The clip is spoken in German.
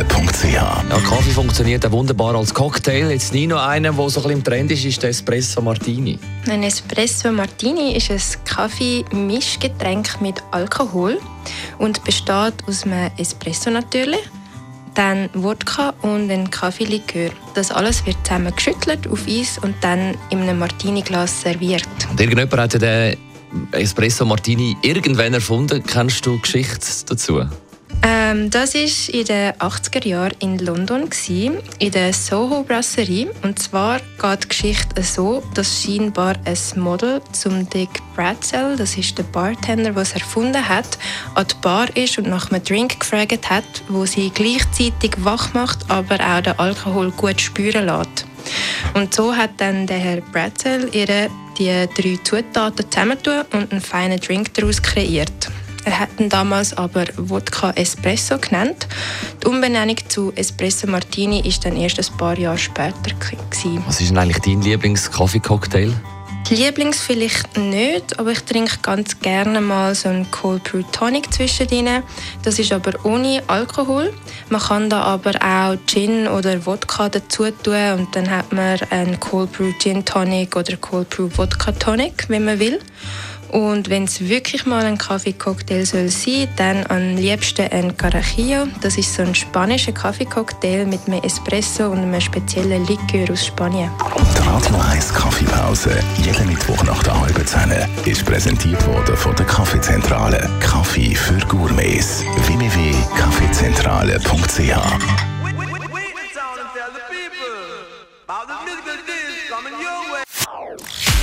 www.kaffeezentrale.ch Ja, Kaffee funktioniert auch wunderbar als Cocktail. Jetzt nie noch einer, der so ein bisschen im Trend ist, ist der Espresso Martini. Ein Espresso Martini ist ein Kaffee-Mischgetränk mit Alkohol und besteht aus einem Espresso natürlich, dann Wodka und ein Kaffeelikör. Das alles wird zusammen geschüttelt auf Eis und dann in einem Martini-Glas serviert. Und irgendjemand hat ja den Espresso Martini irgendwann erfunden. Kennst du die Geschichte dazu? Ähm, das war in den 80er Jahren in London, gewesen, in der Soho Brasserie. Und zwar geht die Geschichte so, dass scheinbar ein Model zum Dick Bratzel, das ist der Bartender, der es erfunden hat, an die Bar ist und nach einem Drink gefragt hat, wo sie gleichzeitig wach macht, aber auch den Alkohol gut spüren lässt. Und so hat dann der Herr Bratzel ihre die drei Zutaten zusammentun und einen feinen Drink daraus kreiert. Er hat ihn damals aber Wodka Espresso genannt. Die Umbenennung zu Espresso Martini ist dann erst ein paar Jahre später gewesen. Was ist denn eigentlich dein Lieblings-Kaffee-Cocktail? Lieblings vielleicht nicht, aber ich trinke ganz gerne mal so einen Cold Brew Tonic zwischendrin. Das ist aber ohne Alkohol. Man kann da aber auch Gin oder Wodka dazu tun und dann hat man einen Cold Brew Gin Tonic oder Cold Brew Wodka Tonic, wenn man will. Und wenn es wirklich mal ein Kaffeecocktail soll sein, dann am liebsten ein Carajillo. Das ist so ein spanischer Kaffeecocktail mit einem Espresso und einem speziellen Likör aus Spanien. Die Radio 1 Kaffeepause, jeden Mittwoch nach der halben Zehn, ist präsentiert worden von der Kaffeezentrale. Kaffee für Gourmets. www.kaffeezentrale.ch about the musical days coming your way.